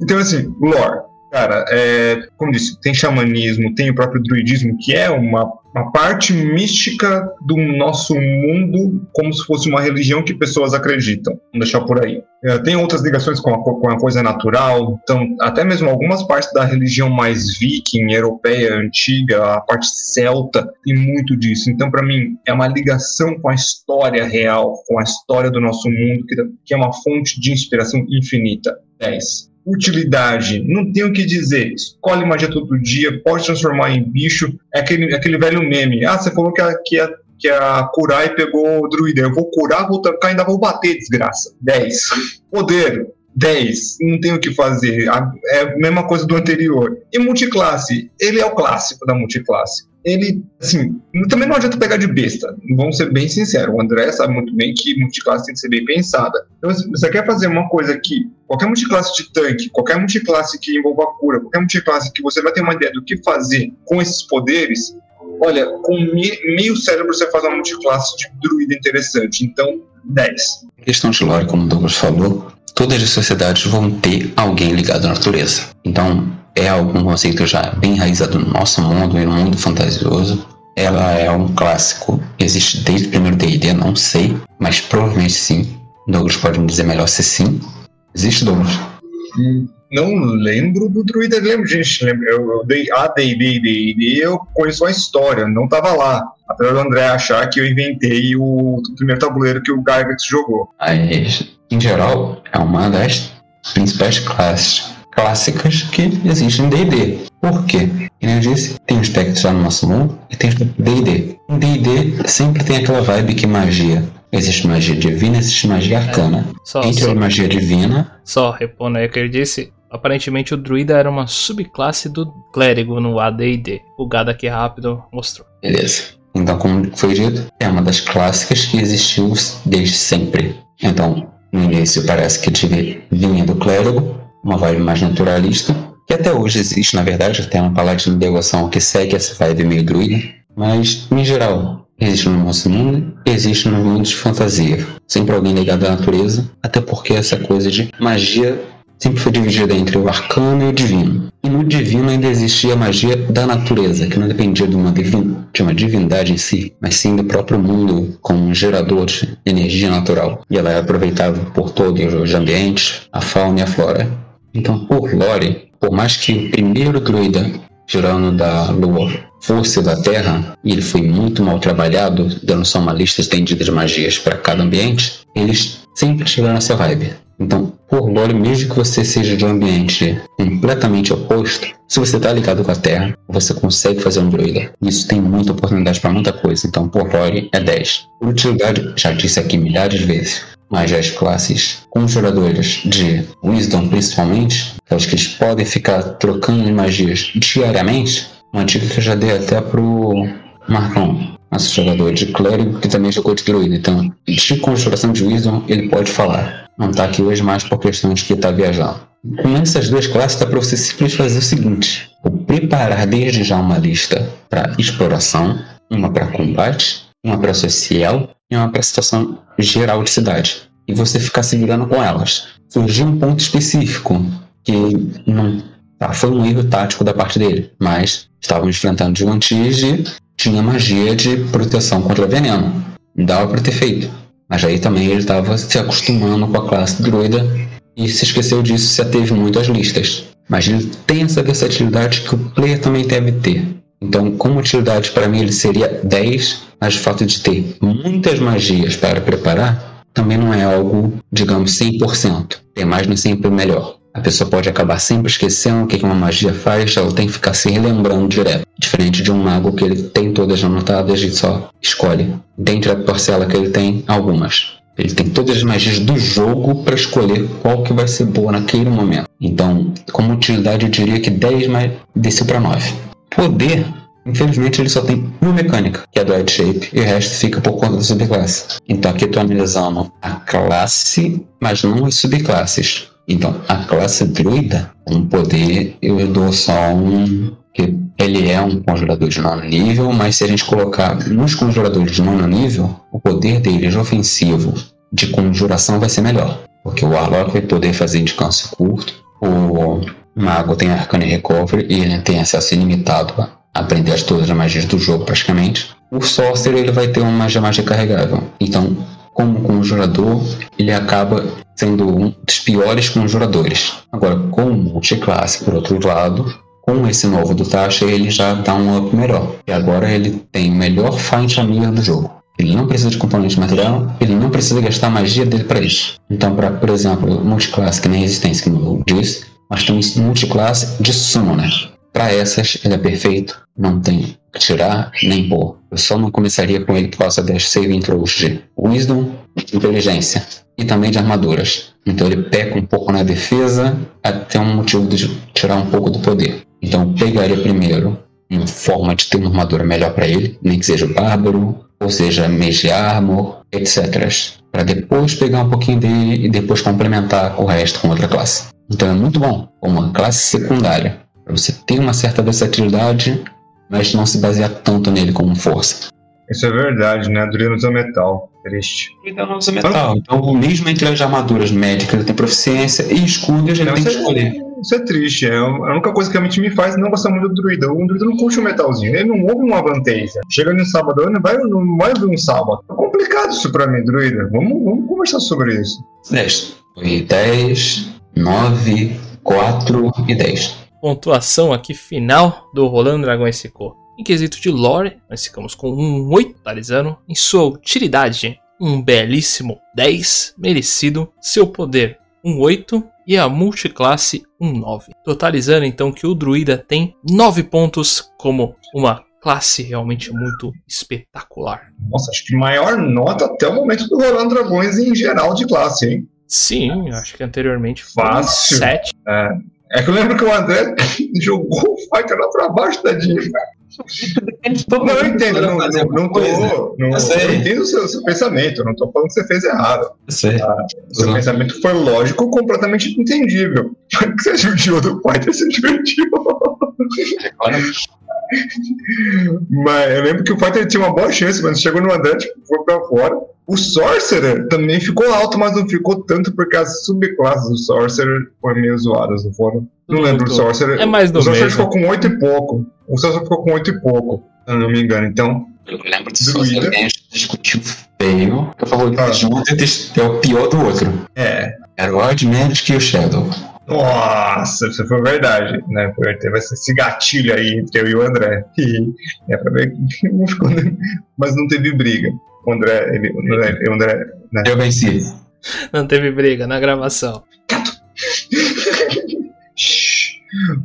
Então, assim, lore. Cara, é, como disse, tem xamanismo, tem o próprio druidismo, que é uma, uma parte mística do nosso mundo, como se fosse uma religião que pessoas acreditam. Vamos deixar por aí. É, tem outras ligações com a, com a coisa natural, então, até mesmo algumas partes da religião mais viking, europeia, antiga, a parte celta, tem muito disso. Então, para mim, é uma ligação com a história real, com a história do nosso mundo, que, que é uma fonte de inspiração infinita. 10 utilidade, não tem o que dizer. Escolhe magia todo dia, pode transformar em bicho. É aquele, aquele velho meme. Ah, você falou que a, que a, que a pegou o druida. Eu vou curar, vou tancar, ainda vou bater, desgraça. 10. Poder. 10, não tem o que fazer. É a mesma coisa do anterior. E multiclasse, ele é o clássico da multiclasse ele, assim, também não adianta pegar de besta. Vamos ser bem sinceros. O André sabe muito bem que multiclasse tem que ser bem pensada. Então, se você quer fazer uma coisa que qualquer multiclasse de tanque, qualquer multiclasse que envolva cura, qualquer multiclasse que você vai ter uma ideia do que fazer com esses poderes, olha, com meio cérebro você faz uma multiclasse de druida interessante. Então, 10. Questão de lore, como o Douglas falou, todas as sociedades vão ter alguém ligado à natureza. Então, é algum conceito já bem enraizado no nosso mundo e no mundo fantasioso. ela é um clássico. Existe desde o primeiro D&D, não sei, mas provavelmente sim. Douglas pode me dizer melhor se sim. Existe, Douglas? Não lembro do druida, lembro, gente. Lembro, eu, eu dei a D&D e D&D, eu conheço a história, não tava lá. Apesar do André achar que eu inventei o, o primeiro tabuleiro que o Gygax jogou. Mas, em geral, é uma das principais classes clássicas que existem em D&D. Por quê? Como eu disse, tem os aspectos já no nosso mundo e tem os D&D. Em D&D sempre tem aquela vibe que magia. Existe magia divina, existe magia arcana. Só, Entre só, a magia divina, só repondo aí o que ele disse. Aparentemente o druida era uma subclasse do clérigo no AD&D. O gado aqui rápido mostrou. beleza. Então, como foi dito, é uma das clássicas que existiu desde sempre. Então, no início parece que vinha do clérigo, uma vibe mais naturalista, que até hoje existe, na verdade, até uma paladino de devoção que segue essa vibe meio druida, mas, em geral, existe no nosso mundo, existe no mundo de fantasia. Sempre alguém ligado à natureza, até porque essa coisa de magia sempre foi dividida entre o arcano e o divino. E no divino ainda existia a magia da natureza, que não dependia de uma, divin- de uma divindade em si, mas sim do próprio mundo como um gerador de energia natural. E ela é aproveitável por todos os ambientes, a fauna e a flora. Então, por lore, por mais que o primeiro druida tirano da lua fosse da terra, e ele foi muito mal trabalhado, dando só uma lista estendida de magias para cada ambiente, eles sempre tiveram essa vibe. Então, por lore, mesmo que você seja de um ambiente completamente oposto, se você está ligado com a Terra, você consegue fazer um druida. Isso tem muita oportunidade para muita coisa. Então, por lore, é 10. Por utilidade, já disse aqui milhares de vezes, mas as classes conjuradoras de Wisdom, principalmente, aquelas que eles podem ficar trocando magias diariamente, uma dica que eu já dei até pro Marcão, nosso jogador de clérigo que também jogou de druida. Então, de conjuração de Wisdom, ele pode falar. Não tá aqui hoje mais por questão de que tá viajando. Com essas duas classes, dá para você simplesmente fazer o seguinte: preparar desde já uma lista para exploração, uma para combate, uma para social e uma para situação geral de cidade. E você ficar se virando com elas. Surgiu um ponto específico que não tá, foi um erro tático da parte dele, mas estavam enfrentando de um antige, tinha magia de proteção contra veneno. Dava para ter feito. Mas aí também ele estava se acostumando com a classe druida e se esqueceu disso se ateve muito às listas. Mas ele tem essa versatilidade que o player também deve ter. Então, como utilidade para mim ele seria 10, mas o fato de ter muitas magias para preparar também não é algo, digamos, 100%. Ter mais não é sempre melhor. A pessoa pode acabar sempre esquecendo o que uma magia faz, ela tem que ficar se relembrando direto. Diferente de um mago que ele tem todas anotadas e só escolhe. Dentre a parcela que ele tem, algumas. Ele tem todas as magias do jogo para escolher qual que vai ser boa naquele momento. Então, como utilidade, eu diria que 10 mais desceu para 9. Poder, infelizmente, ele só tem uma mecânica, que é do Head Shape, e o resto fica por conta da subclasse. Então, aqui eu estou analisando a classe, mas não as subclasses. Então, a classe druida, um poder, eu dou só um. que ele é um conjurador de nono nível, mas se a gente colocar nos conjuradores de nono nível, o poder deles ofensivo de conjuração vai ser melhor. Porque o Warlock vai poder fazer descanso curto, o Mago tem Arcane Recovery e ele tem acesso ilimitado a aprender as todas as magias do jogo praticamente. O Sorcerer ele vai ter uma magia mágica carregável. Então, como conjurador, ele acaba sendo um dos piores conjuradores. Agora, como multiclasse, por outro lado, com esse novo do Tasha, ele já dá um up melhor. E agora ele tem o melhor Find Amiga do jogo. Ele não precisa de componente material, ele não precisa gastar magia dele para isso. Então, para, por exemplo, multiclasse, que nem resistência, como eu disse, nós temos multiclasse de Summoner. Para essas, ele é perfeito, não tem que tirar nem pôr. Eu só não começaria com ele por causa das saving throws de Wisdom, Inteligência e também de armaduras. Então ele peca um pouco na defesa, até um motivo de tirar um pouco do poder. Então eu pegaria primeiro uma forma de ter uma armadura melhor para ele, nem que seja o Bárbaro, ou seja, Mage Armor, etc. Para depois pegar um pouquinho dele e depois complementar o resto com outra classe. Então é muito bom, uma classe secundária, para você ter uma certa versatilidade, mas não se basear tanto nele como força. Isso é verdade, né? Adriano usa metal. Triste. Então não usa metal. Então, mesmo entre as armaduras médicas, ele tem proficiência e escudos, ele Não, tem que escolher. Isso é triste. É a única coisa que realmente me faz não gostar muito do druida. O druida não curte o metalzinho, ele não ouve uma vantagem. Chega no sábado, ele não vai, não vai ouvir um sábado. É complicado isso pra mim, druida. Vamos, vamos conversar sobre isso. 10. Foi 10, 9, 4 e 10. Pontuação aqui final do Rolando Dragões ficou. Em quesito de lore, nós ficamos com um 8 totalizando. Em sua utilidade, um belíssimo 10 merecido. Seu poder, um 8. E a multiclasse, um 9. Totalizando então que o druida tem 9 pontos como uma classe realmente muito espetacular. Nossa, acho que maior nota até o momento do Rolando Dragões em geral de classe, hein? Sim, acho que anteriormente foi Fácil. 7. É, é que eu lembro que o André jogou o Fighter lá pra baixo, tadinho. Não, eu entendo, não, não, não tô. Não, Eu entendo o seu, seu pensamento, não tô falando que você fez errado. Eu. O seu Uhum. pensamento foi lógico, completamente entendível. Mas que você judiou do Fighter, você divertiu. Agora, Mas eu lembro que o Fighter tinha uma boa chance, mas chegou no André, tipo, foi pra fora. O Sorcerer também ficou alto, mas não ficou tanto porque as subclasses do Sorcerer foram meio zoadas, não foram? Não lembro do Sorcerer. É mais do o Sorcerer mesmo. ficou com 8 e pouco. O Sorcerer ficou com 8 e pouco, se eu não me engano. Então, eu lembro que a gente discutiu feio. Eu falei Ah. que junto é o pior do outro. é. Era o Odd menos que o Shadow. Nossa, isso foi verdade, né? Porque Teve esse gatilho aí entre eu e o André. E é pra ver que não ficou. Mas não teve briga. O André, ele, o André, o André Eu venci. Não teve briga na gravação.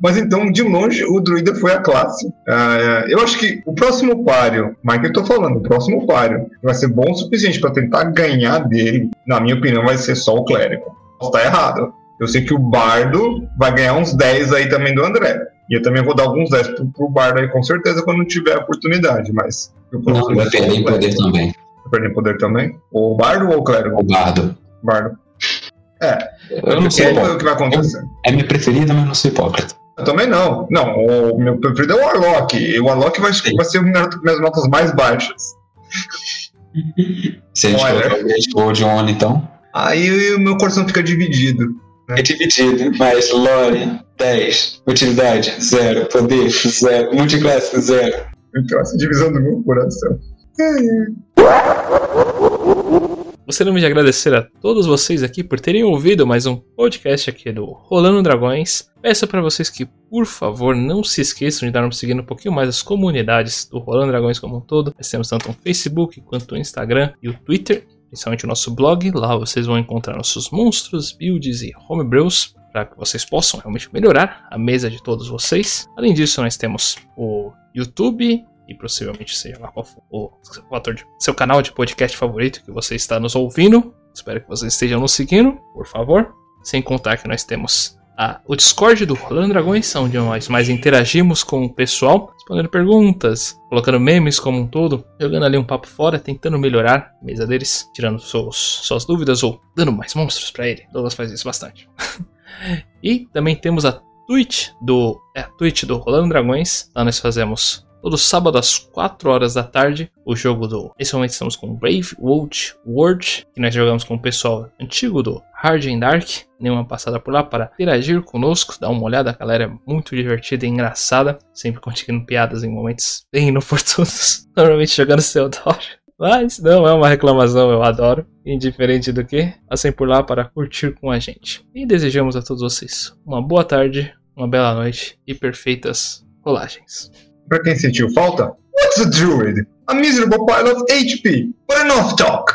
Mas então, de longe, o druida foi a classe. Ah, eu acho que o próximo páreo, Mike, eu tô falando, o próximo páreo vai ser bom o suficiente pra tentar ganhar dele. Na minha opinião, vai ser só o clérigo. Posso estar errado. Eu sei que o bardo vai ganhar uns 10 aí também do André. E eu também vou dar alguns 10 pro, pro bardo aí, com certeza, quando tiver a oportunidade. Mas. eu Não, vai perder em poder também. Vai perder em poder também? O bardo ou o clérigo? O Bardo. Bardo. É, Eu não é o que vai acontecer. É minha preferida, mas não sou hipócrita. Eu também não. Não, o meu preferido é o Warlock. E o Warlock vai, vai ser uma das minhas notas mais baixas. Se a gente o Great Gold On, então. Aí o meu coração fica dividido. É dividido, mas Lore, 10. Utilidade, 0. Poder, 0. Multiclasse, 0. Então, essa divisão do meu coração. Gostaríamos de agradecer a todos vocês aqui por terem ouvido mais um podcast aqui do Rolando Dragões. Peço para vocês que, por favor, não se esqueçam de dar uma seguida um pouquinho mais as comunidades do Rolando Dragões como um todo. Nós temos tanto o Facebook quanto o Instagram e o Twitter, principalmente o nosso blog. Lá vocês vão encontrar nossos monstros, builds e homebrews para que vocês possam realmente melhorar a mesa de todos vocês. Além disso, nós temos o YouTube e possivelmente seja lá qual for o seu ator de- seu canal de podcast favorito que você está nos ouvindo. Espero que vocês estejam nos seguindo, por favor. Sem contar que nós temos a- o Discord do Rolando Dragões, onde nós mais interagimos com o pessoal, respondendo perguntas, colocando memes como um todo, jogando ali um papo fora, tentando melhorar a mesa deles, tirando seus, suas dúvidas ou dando mais monstros pra ele. Douglas faz isso bastante. e também temos a Twitch do, é, a Twitch do Rolando Dragões. Lá nós fazemos todo sábado às 4 horas da tarde o jogo do. Nesse momento estamos com Brave World World, que nós jogamos com o pessoal antigo do Hard and Dark. Nenhuma passada por lá para interagir conosco, dar uma olhada. A galera é muito divertida e engraçada, sempre conseguindo piadas em momentos bem inoportunos. Normalmente jogando Theodore. Mas não é uma reclamação, eu adoro. Indiferente do que, passem por lá para curtir com a gente. E desejamos a todos vocês uma boa tarde, uma bela noite e perfeitas rolagens. Pra quem sentiu falta, what's a druid? A miserable pile of HP, but enough talk.